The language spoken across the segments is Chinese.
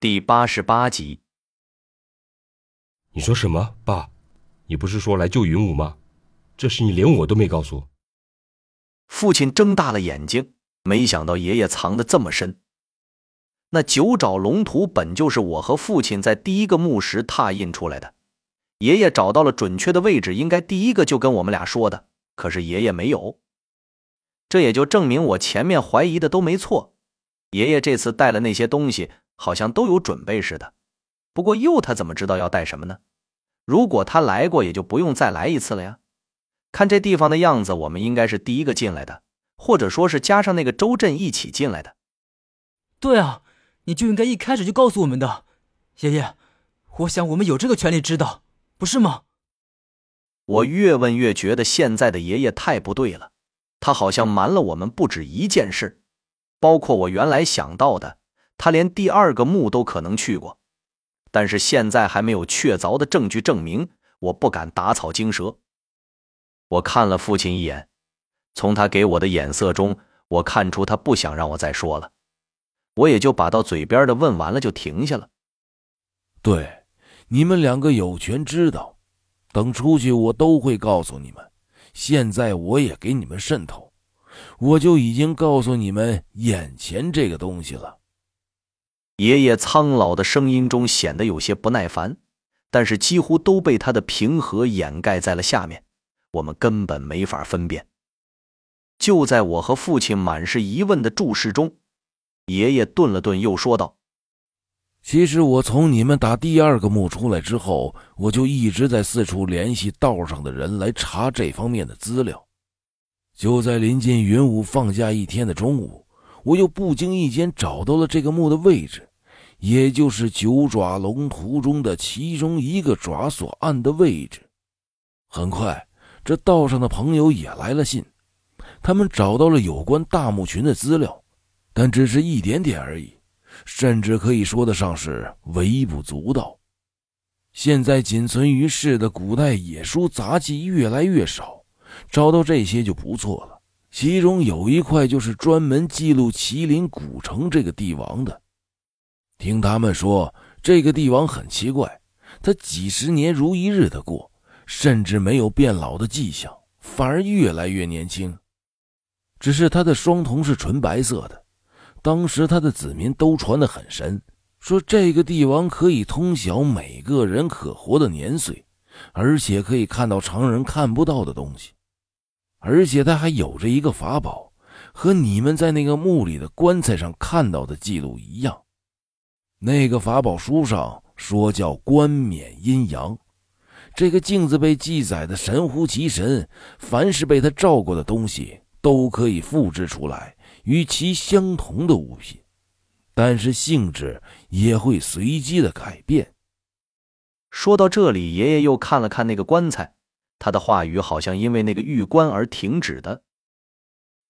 第八十八集。你说什么，爸？你不是说来救云武吗？这事你连我都没告诉。父亲睁大了眼睛，没想到爷爷藏得这么深。那九爪龙图本就是我和父亲在第一个墓时拓印出来的，爷爷找到了准确的位置，应该第一个就跟我们俩说的。可是爷爷没有，这也就证明我前面怀疑的都没错。爷爷这次带了那些东西，好像都有准备似的。不过又他怎么知道要带什么呢？如果他来过，也就不用再来一次了呀。看这地方的样子，我们应该是第一个进来的，或者说是加上那个周震一起进来的。对啊，你就应该一开始就告诉我们的，爷爷。我想我们有这个权利知道，不是吗？我越问越觉得现在的爷爷太不对了，他好像瞒了我们不止一件事，包括我原来想到的，他连第二个墓都可能去过，但是现在还没有确凿的证据证明，我不敢打草惊蛇。我看了父亲一眼，从他给我的眼色中，我看出他不想让我再说了，我也就把到嘴边的问完了就停下了。对，你们两个有权知道。等出去，我都会告诉你们。现在我也给你们渗透，我就已经告诉你们眼前这个东西了。爷爷苍老的声音中显得有些不耐烦，但是几乎都被他的平和掩盖在了下面，我们根本没法分辨。就在我和父亲满是疑问的注视中，爷爷顿了顿，又说道。其实我从你们打第二个墓出来之后，我就一直在四处联系道上的人来查这方面的资料。就在临近云武放假一天的中午，我又不经意间找到了这个墓的位置，也就是九爪龙图中的其中一个爪所按的位置。很快，这道上的朋友也来了信，他们找到了有关大墓群的资料，但只是一点点而已。甚至可以说得上是微不足道。现在仅存于世的古代野书杂记越来越少，找到这些就不错了。其中有一块就是专门记录麒麟古城这个帝王的。听他们说，这个帝王很奇怪，他几十年如一日的过，甚至没有变老的迹象，反而越来越年轻。只是他的双瞳是纯白色的。当时他的子民都传得很神，说这个帝王可以通晓每个人可活的年岁，而且可以看到常人看不到的东西，而且他还有着一个法宝，和你们在那个墓里的棺材上看到的记录一样。那个法宝书上说叫冠冕阴阳，这个镜子被记载的神乎其神，凡是被他照过的东西都可以复制出来。与其相同的物品，但是性质也会随机的改变。说到这里，爷爷又看了看那个棺材，他的话语好像因为那个玉棺而停止的。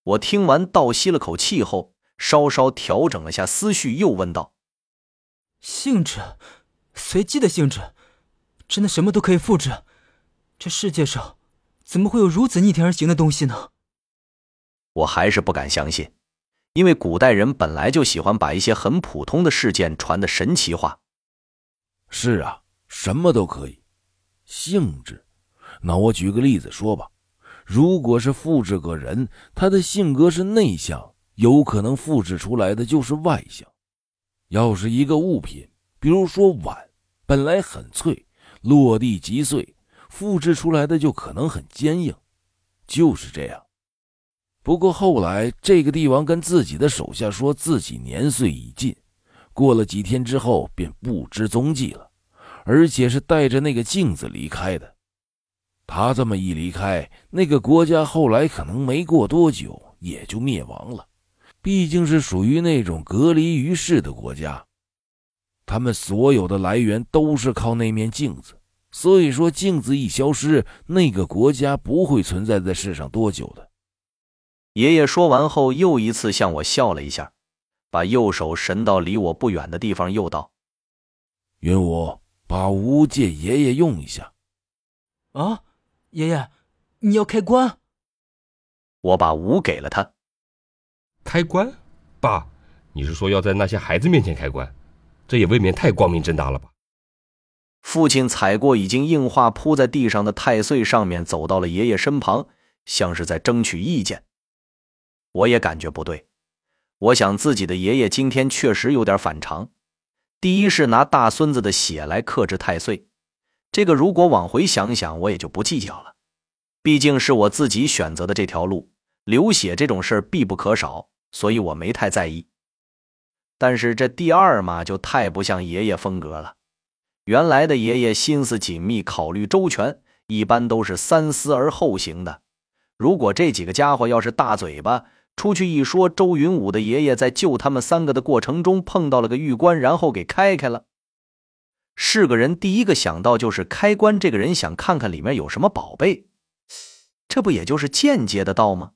我听完，倒吸了口气后，稍稍调整了下思绪，又问道：“性质，随机的性质，真的什么都可以复制？这世界上怎么会有如此逆天而行的东西呢？”我还是不敢相信。因为古代人本来就喜欢把一些很普通的事件传的神奇化。是啊，什么都可以。性质，那我举个例子说吧。如果是复制个人，他的性格是内向，有可能复制出来的就是外向。要是一个物品，比如说碗，本来很脆，落地即碎，复制出来的就可能很坚硬。就是这样。不过后来，这个帝王跟自己的手下说自己年岁已尽，过了几天之后便不知踪迹了，而且是带着那个镜子离开的。他这么一离开，那个国家后来可能没过多久也就灭亡了，毕竟是属于那种隔离于世的国家，他们所有的来源都是靠那面镜子，所以说镜子一消失，那个国家不会存在在世上多久的。爷爷说完后，又一次向我笑了一下，把右手伸到离我不远的地方，又道：“云武，把吴借爷爷用一下。”啊，爷爷，你要开棺？我把吴给了他。开棺？爸，你是说要在那些孩子面前开棺？这也未免太光明正大了吧？父亲踩过已经硬化铺在地上的太岁上面，走到了爷爷身旁，像是在争取意见。我也感觉不对，我想自己的爷爷今天确实有点反常。第一是拿大孙子的血来克制太岁，这个如果往回想想，我也就不计较了。毕竟是我自己选择的这条路，流血这种事必不可少，所以我没太在意。但是这第二嘛，就太不像爷爷风格了。原来的爷爷心思紧密，考虑周全，一般都是三思而后行的。如果这几个家伙要是大嘴巴，出去一说，周云武的爷爷在救他们三个的过程中碰到了个玉棺，然后给开开了。是个人第一个想到就是开棺，这个人想看看里面有什么宝贝，这不也就是间接的道吗？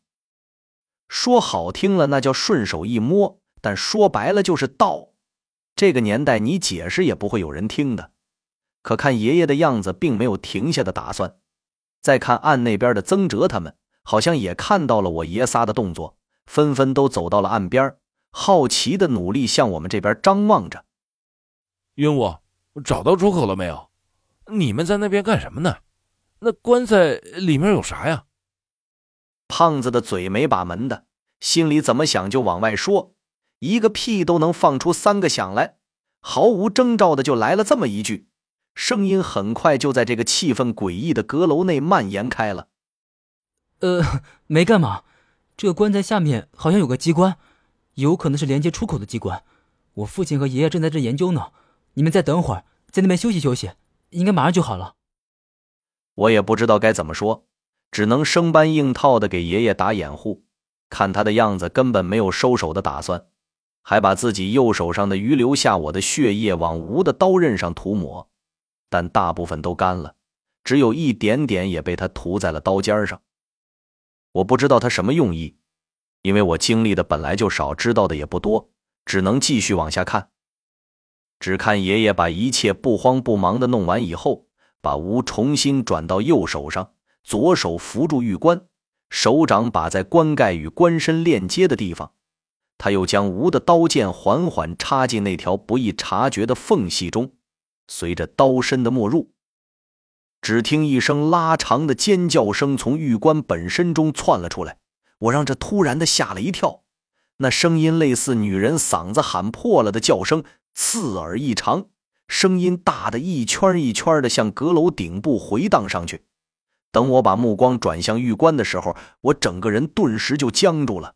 说好听了，那叫顺手一摸。但说白了就是盗，这个年代你解释也不会有人听的。可看爷爷的样子，并没有停下的打算。再看岸那边的曾哲他们，好像也看到了我爷仨的动作，纷纷都走到了岸边，好奇的努力向我们这边张望着。云武，找到出口了没有？你们在那边干什么呢？那棺材里面有啥呀？胖子的嘴没把门的，心里怎么想就往外说。一个屁都能放出三个响来，毫无征兆的就来了这么一句，声音很快就在这个气氛诡异的阁楼内蔓延开了。呃，没干嘛，这个棺材下面好像有个机关，有可能是连接出口的机关。我父亲和爷爷正在这研究呢，你们再等会儿，在那边休息休息，应该马上就好了。我也不知道该怎么说，只能生搬硬套的给爷爷打掩护，看他的样子根本没有收手的打算。还把自己右手上的余留下我的血液往吴的刀刃上涂抹，但大部分都干了，只有一点点也被他涂在了刀尖上。我不知道他什么用意，因为我经历的本来就少，知道的也不多，只能继续往下看。只看爷爷把一切不慌不忙的弄完以后，把吴重新转到右手上，左手扶住玉棺，手掌把在棺盖与棺身链接的地方。他又将吴的刀剑缓缓插进那条不易察觉的缝隙中，随着刀身的没入，只听一声拉长的尖叫声从玉棺本身中窜了出来，我让这突然的吓了一跳。那声音类似女人嗓子喊破了的叫声，刺耳异常，声音大的一圈一圈的向阁楼顶部回荡上去。等我把目光转向玉棺的时候，我整个人顿时就僵住了。